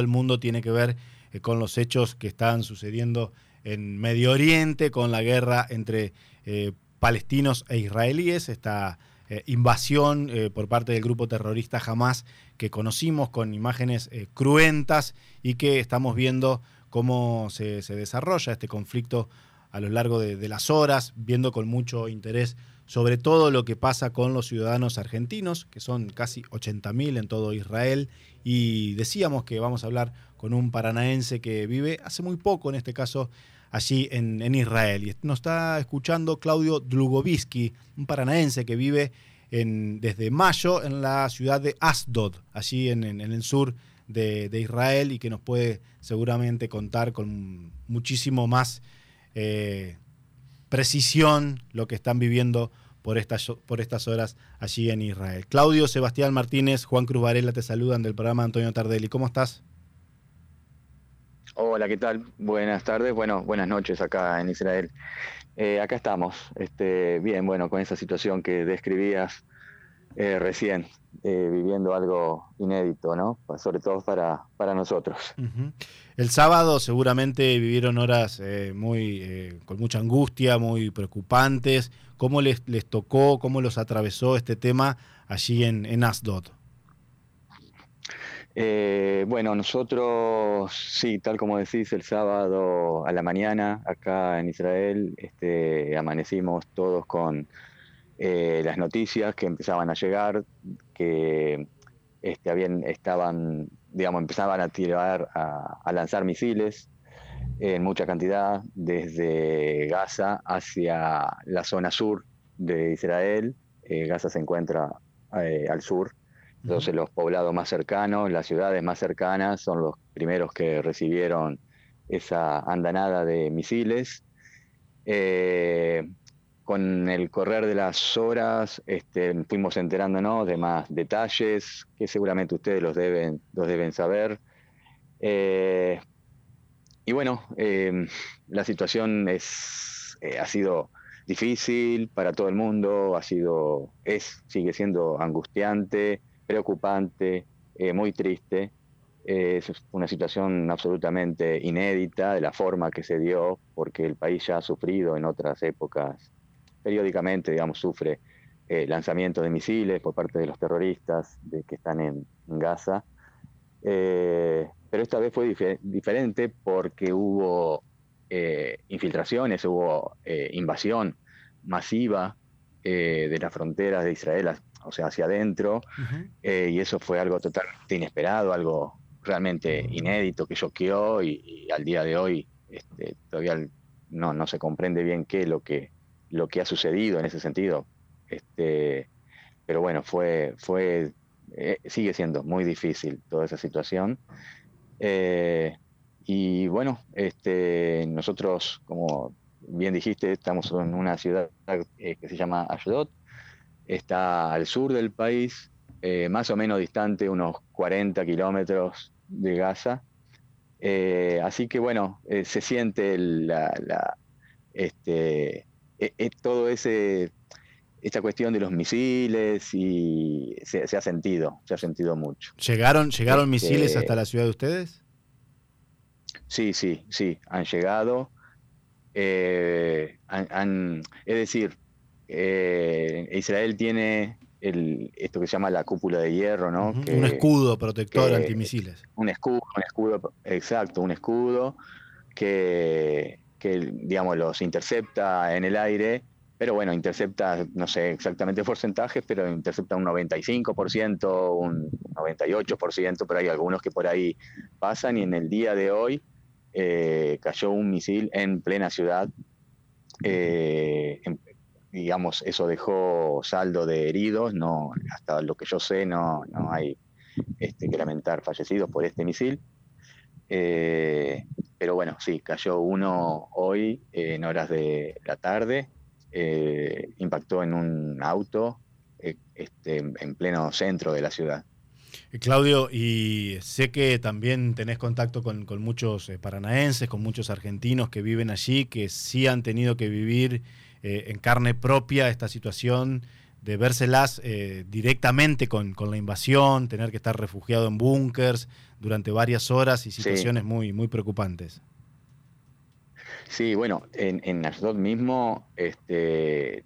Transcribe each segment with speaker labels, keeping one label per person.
Speaker 1: el mundo tiene que ver eh, con los hechos que están sucediendo en Medio Oriente, con la guerra entre eh, palestinos e israelíes, esta eh, invasión por parte del grupo terrorista Hamas que conocimos con imágenes cruentas y que estamos viendo cómo se, desarrolla este conflicto a lo largo de las horas, viendo con mucho interés sobre todo lo que pasa con los ciudadanos argentinos, que son casi 80.000 en todo Israel, y decíamos que vamos a hablar con un paranaense que vive hace muy poco, en este caso, allí en, Israel. Y nos está escuchando Claudio Dlugovisky, un paranaense que vive en, desde mayo en la ciudad de Asdod, allí en, el sur de, Israel, y que nos puede seguramente contar con muchísimo más... Eh, precisión lo que están viviendo por estas, por estas horas allí en Israel. Claudio, Sebastián Martínez, Juan Cruz Varela te saludan del programa Antonio Tardelli. ¿Cómo estás?
Speaker 2: Hola, ¿qué tal? Buenas tardes, bueno, buenas noches acá en Israel. Eh, acá estamos, este, bien, bueno, con esa situación que describías eh, recién, eh, viviendo algo inédito, ¿no? Sobre todo para, para nosotros.
Speaker 1: El sábado seguramente vivieron horas eh, muy con mucha angustia, muy preocupantes. ¿Cómo les, les tocó, cómo los atravesó este tema allí en, en Asdod?
Speaker 2: bueno, nosotros, sí, tal como decís, el sábado a la mañana acá en Israel este, amanecimos todos con eh, las noticias que empezaban a llegar, que este, habían, estaban, digamos, empezaban a tirar, a, lanzar misiles en mucha cantidad desde Gaza hacia la zona sur de Israel. Eh, Gaza se encuentra eh, al sur, entonces los poblados más cercanos, las ciudades más cercanas son los primeros que recibieron esa andanada de misiles con el correr de las horas este, fuimos enterándonos de más detalles que seguramente ustedes los deben, los deben saber. Eh, y bueno, em, la situación es, eh, ha sido difícil para todo el mundo, ha sido, es, sigue siendo angustiante, preocupante, eh, muy triste. es una situación absolutamente inédita de la forma que se dio, porque el país ya ha sufrido en otras épocas periódicamente, digamos, sufre eh, lanzamientos de misiles por parte de los terroristas de, que están en, Gaza. Eh, pero esta vez fue diferente porque hubo eh, infiltraciones, hubo invasión masiva de las fronteras de Israel, o sea, hacia adentro, y eso fue algo totalmente inesperado, algo realmente inédito que choqueó y, y al día de hoy este, todavía no, no se comprende bien qué es lo que lo que ha sucedido en ese sentido. Este, pero bueno, fue, fue, eh, sigue siendo muy difícil toda esa situación. Eh, y bueno, este, nosotros, como bien dijiste, estamos en una ciudad eh, que se llama Ashdod, está al sur del país, más o menos distante, unos 40 kilómetros de Gaza. así que bueno, se siente la, la este, es eh, eh, todo ese esta cuestión de los misiles y se, ha sentido, se ha sentido mucho.
Speaker 1: ¿Llegaron, llegaron este, misiles hasta la ciudad de ustedes?
Speaker 2: Sí, sí, sí, han llegado. Eh, es decir, Israel tiene el, esto que se llama la cúpula de hierro, ¿no?
Speaker 1: un escudo protector antimisiles.
Speaker 2: Un escudo, un escudo, exacto, un escudo que que, digamos, los intercepta en el aire, pero bueno, intercepta, no sé exactamente porcentajes, pero intercepta un 95%, un 98%, pero hay algunos que por ahí pasan y en el día de hoy eh, cayó un misil en plena ciudad. Eh, digamos, eso dejó saldo de heridos, no, hasta lo que yo sé no, no hay este, que lamentar fallecidos por este misil. Eh, pero bueno, sí, cayó uno hoy en horas de la tarde, eh, impactó en un auto eh, este, en pleno centro de la ciudad.
Speaker 1: Eh, Claudio, y sé que también tenés contacto con, muchos paranaenses, con muchos argentinos que viven allí, que sí han tenido que vivir en carne propia esta situación de vérselas eh, directamente con, la invasión, tener que estar refugiado en búnkers durante varias horas y situaciones muy, muy preocupantes.
Speaker 2: Sí, bueno, en, en Ashdod mismo este,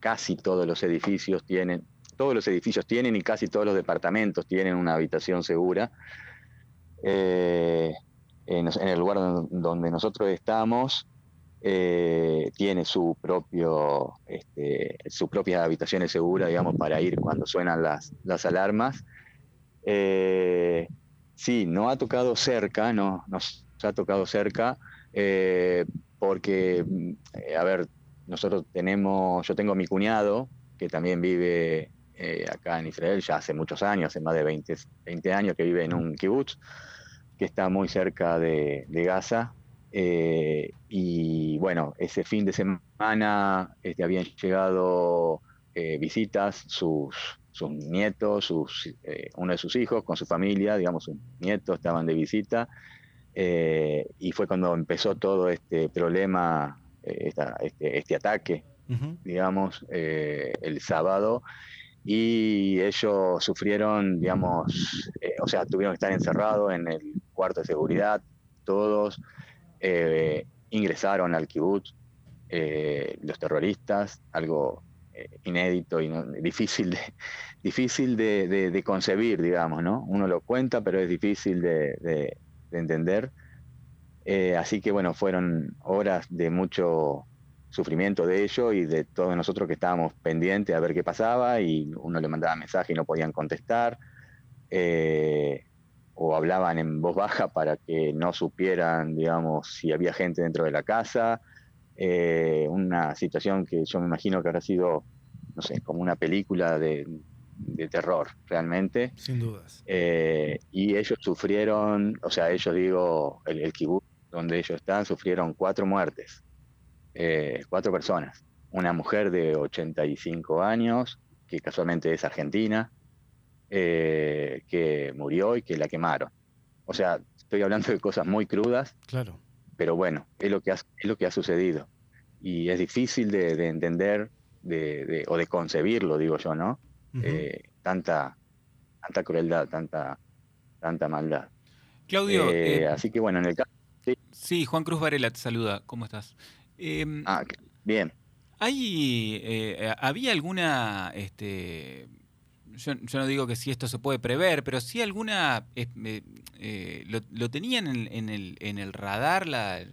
Speaker 2: casi, todos los edificios tienen, todos los edificios tienen y casi todos los departamentos tienen una habitación segura. Eh, en, el lugar donde nosotros estamos, eh, tiene su propio este, sus propias habitaciones seguras digamos para ir cuando suenan las, las alarmas. Eh, sí no ha tocado cerca no nos ha tocado cerca eh, porque a ver nosotros tenemos yo tengo a mi cuñado que también vive acá en Israel ya hace muchos años hace más de 20, 20 años que vive en un kibutz que está muy cerca de, de Gaza eh, y bueno, ese fin de semana este, habían llegado eh, visitas, sus, sus nietos, sus, eh, uno de sus hijos con su familia, digamos, sus nietos estaban de visita. y fue cuando empezó todo este problema, este, este, ataque, digamos, el sábado. Y ellos sufrieron, digamos, o sea, tuvieron que estar encerrados en el cuarto de seguridad, todos. Eh, ingresaron al kibutz eh, los terroristas, algo eh, inédito y difícil, de, difícil de, concebir, digamos, ¿no? Uno lo cuenta, pero es difícil de, entender. así que bueno, fueron horas de mucho sufrimiento de ellos y de todos nosotros que estábamos pendientes a ver qué pasaba y uno le mandaba mensaje y no podían contestar o hablaban en voz baja para que no supieran, digamos, si había gente dentro de la casa. Eh, una situación que yo me imagino que habrá sido, no sé, como una película de, terror, realmente.
Speaker 1: Sin dudas.
Speaker 2: Eh, y ellos sufrieron, o sea, ellos digo, el, el donde ellos están, sufrieron cuatro muertes, eh, cuatro personas. Una mujer de 85 años, que casualmente es argentina, eh, que murió y que la quemaron. O sea, estoy hablando de cosas muy crudas.
Speaker 1: Claro.
Speaker 2: Pero bueno, es lo que ha, es lo que ha sucedido. Y es difícil de, entender de, o de concebirlo, digo yo, ¿no? Eh, tanta, tanta crueldad, tanta, tanta maldad.
Speaker 3: Claudio.
Speaker 2: Eh, así que bueno, en el caso.
Speaker 3: ¿sí? Juan Cruz Varela te saluda. ¿Cómo estás?
Speaker 2: Em, ah, bien.
Speaker 3: ¿Hay, ¿Había alguna este, yo, no digo que si esto se puede prever, pero si alguna, eh, eh, lo, tenían en, el, en el radar la,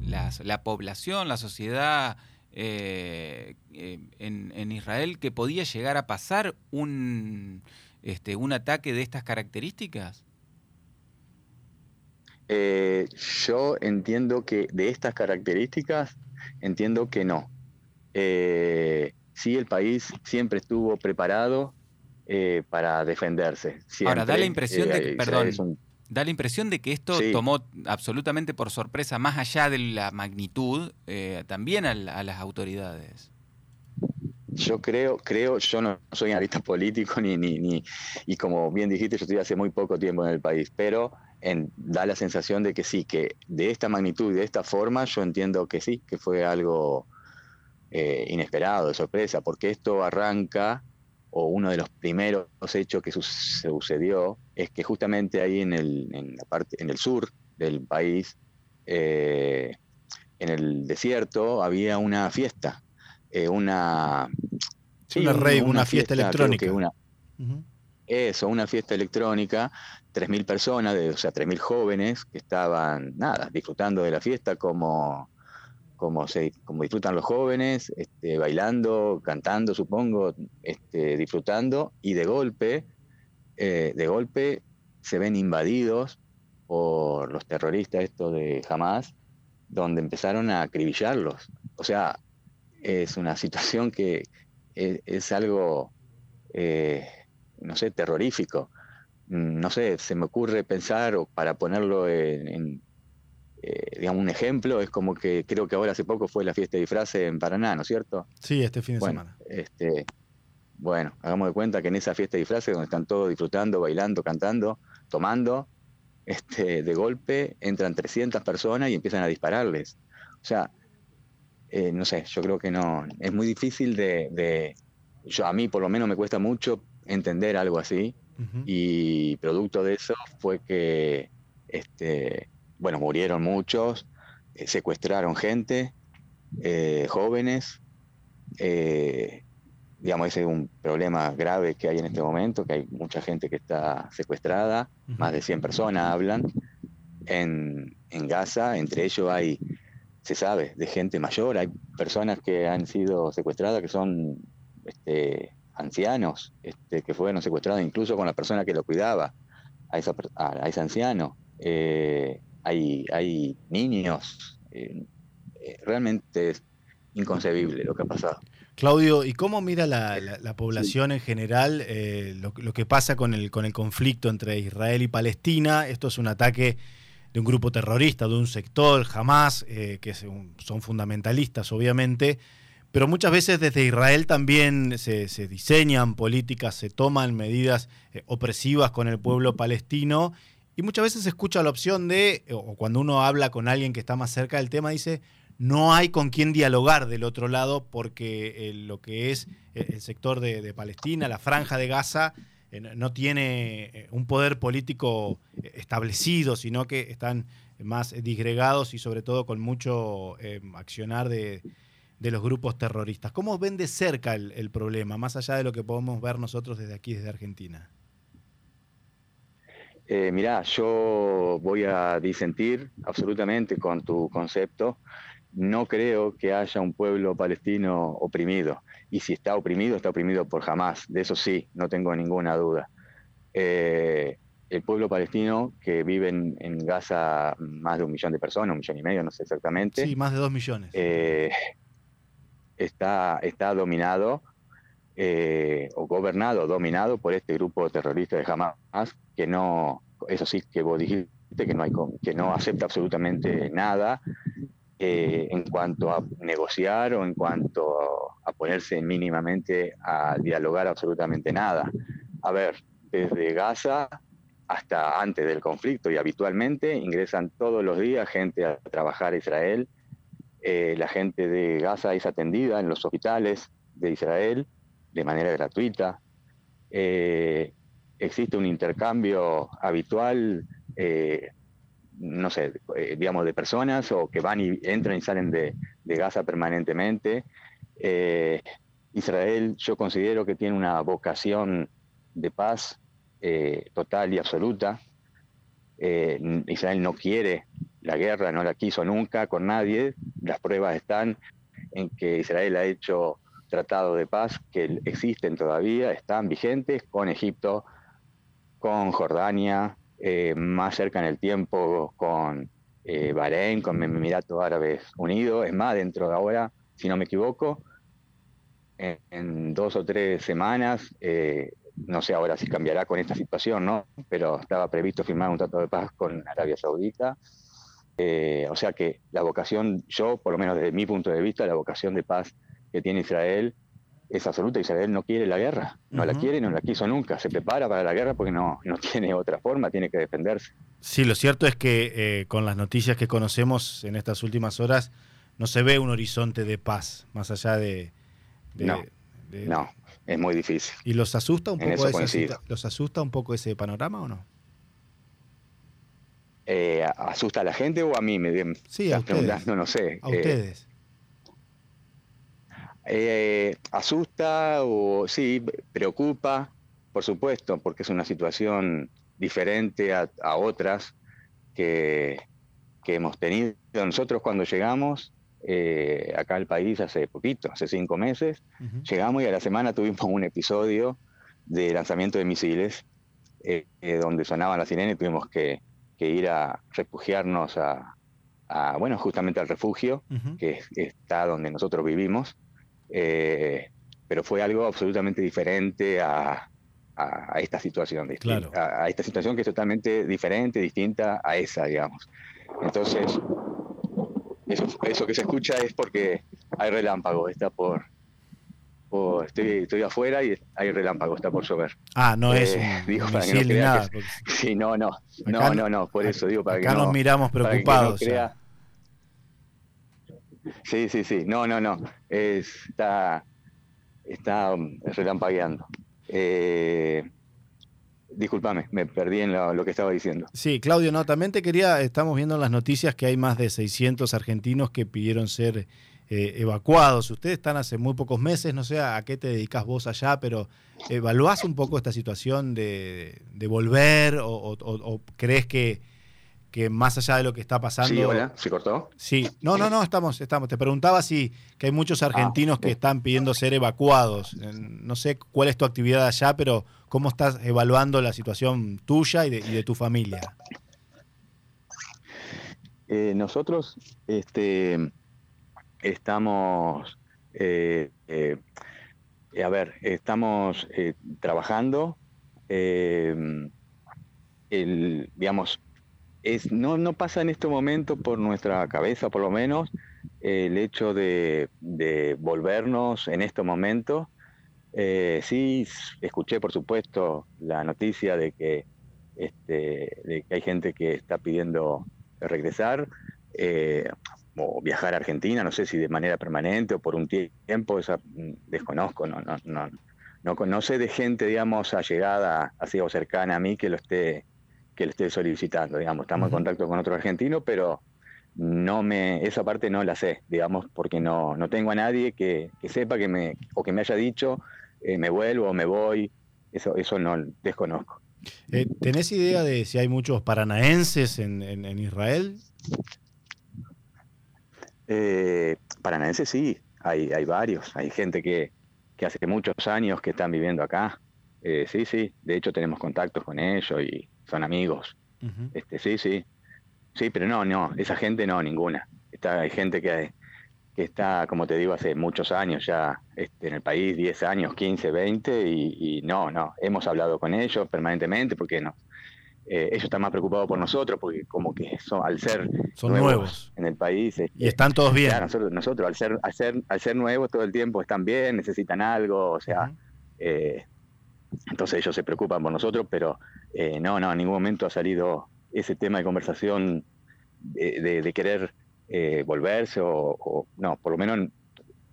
Speaker 3: la, población, la sociedad eh, en, Israel que podía llegar a pasar un, este, un ataque de estas características?
Speaker 2: yo entiendo que de estas características, entiendo que no. sí, el país siempre estuvo preparado eh, para defenderse.
Speaker 3: Ahora, da la impresión de que, eh, perdón, da la impresión de que esto tomó absolutamente por sorpresa, más allá de la magnitud, eh, también a, las autoridades.
Speaker 2: Yo creo, creo, yo no soy analista político ni, ni, ni, y como bien dijiste, yo estoy hace muy poco tiempo en el país, pero en, da la sensación de que sí, que de esta magnitud y de esta forma, yo entiendo que sí, que fue algo inesperado, de sorpresa, porque esto arranca o uno de los primeros hechos que sucedió es que justamente ahí en el, en la parte, en el sur del país, eh, en el desierto, había una fiesta, eh, una,
Speaker 1: una, fiesta, electrónica.
Speaker 2: Eso, una fiesta electrónica, 3.000 personas, de, o sea, 3.000 jóvenes que estaban, nada, disfrutando de la fiesta como como, se, como disfrutan los jóvenes, este, bailando, cantando, supongo, este, disfrutando, y de golpe, eh, de golpe se ven invadidos por los terroristas esto de Hamas, donde empezaron a acribillarlos. O sea, es una situación que es, algo, eh, no sé, terrorífico. Mm, no sé, se me ocurre pensar, o para ponerlo en digamos, un ejemplo es como que creo que ahora hace poco fue la fiesta de disfraces en Paraná, ¿no es cierto?
Speaker 1: Sí, este fin de
Speaker 2: semana. Este, bueno, hagamos de cuenta que en esa fiesta de disfraces, donde están todos disfrutando, bailando, cantando, tomando, este, de golpe entran 300 personas y empiezan a dispararles. O sea, eh, no sé, yo creo que no, es muy difícil de, yo, a mí por lo menos me cuesta mucho entender algo así. Y producto de eso fue que, este, bueno, murieron muchos, eh, secuestraron gente, eh, jóvenes. Eh, digamos, ese es un problema grave que hay en este momento, que hay mucha gente que está secuestrada, más de 100 personas hablan en, en Gaza, entre ellos hay se sabe de gente mayor, hay personas que han sido secuestradas que son este, ancianos, este, que fueron secuestrados incluso con la persona que lo cuidaba, a, ese anciano. Eh, hay, hay niños. Eh, eh, realmente es inconcebible lo que ha pasado.
Speaker 1: Claudio, ¿y cómo mira la, población en general lo, lo, que pasa con el, con el conflicto entre Israel y Palestina? Esto es un ataque de un grupo terrorista, de un sector, jamás, eh, que son fundamentalistas obviamente, pero muchas veces desde Israel también se, diseñan políticas, se toman medidas eh, opresivas con el pueblo palestino y muchas veces se escucha la opción de, o cuando uno habla con alguien que está más cerca del tema, dice, no hay con quién dialogar del otro lado porque eh, lo que es el sector de Palestina, la franja de Gaza, eh, no tiene eh, un poder político eh, establecido, sino que están más disgregados y sobre todo con mucho accionar de, los grupos terroristas. ¿Cómo ven de cerca el, problema, más allá de lo que podemos ver nosotros desde aquí, desde Argentina?
Speaker 2: Eh, mirá, yo voy a disentir absolutamente con tu concepto. No creo que haya un pueblo palestino oprimido y si está oprimido, está oprimido por jamás. De eso sí, no tengo ninguna duda. Eh, el pueblo palestino que vive en, Gaza más de un millón de personas, un millón y medio, no sé exactamente.
Speaker 1: Sí, más de dos millones.
Speaker 2: Eh, está, está dominado eh, o gobernado, dominado por este grupo terrorista de Hamas, que no, eso sí que vos dijiste, que no, hay, que no acepta absolutamente nada, eh, en cuanto a negociar o en cuanto a ponerse mínimamente a dialogar absolutamente nada. A ver, desde Gaza hasta antes del conflicto y habitualmente ingresan todos los días gente a trabajar a Israel. Eh, la gente de Gaza es atendida en los hospitales de Israel de manera gratuita. Eh, existe un intercambio habitual no sé, eh, digamos, de personas o que van y entran y salen de, Gaza permanentemente. Eh, Israel yo considero que tiene una vocación de paz eh, total y absoluta. Israel no quiere la guerra, no la quiso nunca con nadie. Las pruebas están en que Israel ha hecho tratados de paz que existen todavía, están vigentes con Egipto, con Jordania, eh, más cerca en el tiempo con eh, Bahrein, con Emiratos Árabes Unidos, es más, dentro de ahora, si no me equivoco, en, dos o tres semanas, eh, no sé ahora si cambiará con esta situación, ¿no? Pero estaba previsto firmar un tratado de paz con Arabia Saudita. o sea que la vocación, yo, por lo menos desde mi punto de vista, la vocación de paz que tiene Israel es absoluta. Israel no quiere la guerra, no la quiere, no la quiso nunca. Se prepara para la guerra porque no, no tiene otra forma, tiene que defenderse.
Speaker 1: Sí, lo cierto es que eh, con las noticias que conocemos en estas últimas horas, no se ve un horizonte de paz, más allá de...
Speaker 2: no, no, es muy difícil.
Speaker 1: ¿Y los asusta un poco ese, los asusta un poco ese panorama o no?
Speaker 2: Eh, ¿Asusta a la gente o a mí? Me,
Speaker 1: sí, a ustedes.
Speaker 2: No, sé.
Speaker 1: A ustedes.
Speaker 2: Eh, asusta o sí, preocupa, por supuesto, porque es una situación diferente a, otras que, hemos tenido. Nosotros cuando llegamos eh, acá al país hace poquito, hace cinco meses, llegamos y a la semana tuvimos un episodio de lanzamiento de misiles, eh, donde sonaban las sirenas y tuvimos que, ir a refugiarnos a, bueno, justamente al refugio, que está donde nosotros vivimos. Eh, pero fue algo absolutamente diferente a, esta situación, a, esta situación que es totalmente diferente, distinta a esa, digamos. Entonces, eso, que se escucha es porque hay relámpago, está por, estoy, afuera y hay relámpago, está por llover.
Speaker 1: Ah, no es
Speaker 2: eh, digo, para que no nada, Sí, no, no, no, no, no, por eso digo para
Speaker 1: acá
Speaker 2: que
Speaker 1: nos miramos preocupados.
Speaker 2: Sí, sí, sí. No, no, no. Está, está relampagueando. Eh, disculpame, me perdí en lo, que estaba diciendo.
Speaker 1: Sí, Claudio, no, también te quería, estamos viendo en las noticias que hay más de 600 argentinos que pidieron ser eh, evacuados. Ustedes están hace muy pocos meses, no sé a qué te dedicas vos allá, pero ¿evaluás un poco esta situación de, volver o, crees que, que, más allá de lo que está pasando...
Speaker 2: Sí, hola, ¿se cortó?
Speaker 1: Sí, no, no, no, estamos, estamos. Te preguntaba si que hay muchos ah, argentinos que están pidiendo ser evacuados. No sé cuál es tu actividad allá, pero ¿cómo estás evaluando la situación tuya y de, tu familia?
Speaker 2: Eh, nosotros, este estamos, eh, eh, a ver, estamos trabajando, el, digamos, no, pasa en este momento por nuestra cabeza, por lo menos, el hecho de, volvernos en este momento. sí, escuché, por supuesto, la noticia de que, este, de que hay gente que está pidiendo regresar o viajar a Argentina, no sé si de manera permanente o por un tiempo, esa, mm, desconozco, no, no, no, no, no sé de gente, digamos, allegada, así o cercana a mí que lo esté, que lo esté solicitando, digamos, estamos en contacto con otro argentino, pero no me, esa parte no la sé, digamos, porque no, no tengo a nadie que, sepa que me, o que me haya dicho, eh, me vuelvo o me voy, eso, eso no desconozco.
Speaker 1: Eh, ¿Tenés idea de si hay muchos paranaenses en, en, en Israel?
Speaker 2: Eh, paranaenses sí, hay, hay varios, hay gente que, que hace muchos años que están viviendo acá. Eh, sí, sí, de hecho tenemos contactos con ellos y son amigos. este, sí, sí. Sí, pero no, no, esa gente no, ninguna. Está, hay gente que, que está, como te digo, hace muchos años ya este, en el país, 10 años, 15, 20, y, y, no, no, hemos hablado con ellos permanentemente porque no, eh, ellos están más preocupados por nosotros porque como que son, al ser
Speaker 1: son nuevos,
Speaker 2: en el país
Speaker 1: y este, están todos bien
Speaker 2: nosotros, nosotros al ser al ser al ser nuevos todo el tiempo están bien necesitan algo o sea eh, entonces ellos se preocupan por nosotros pero eh, no no en ningún momento ha salido ese tema de conversación de, querer volverse o, no por lo menos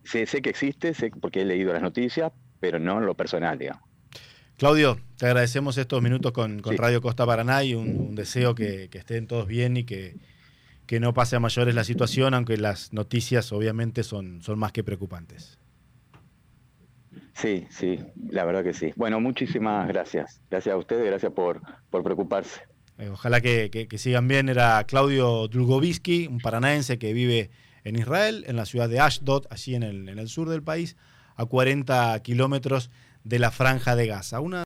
Speaker 2: sé, sé que existe sé porque he leído las noticias pero no en lo personal digamos
Speaker 1: Claudio, te agradecemos estos minutos con, Radio Costa Paraná y un, deseo que, estén todos bien y que, no pase a mayores la situación, aunque las noticias obviamente son, son más que preocupantes.
Speaker 2: Sí, sí, la verdad que sí. Bueno, muchísimas gracias. Gracias a ustedes, gracias por, por preocuparse.
Speaker 1: Eh, ojalá que, sigan bien. Era Claudio Drugovisky, un paranaense que vive en Israel, en la ciudad de Ashdod, allí en el, en el sur del país, a 40 kilómetros de la franja de Gaza. Una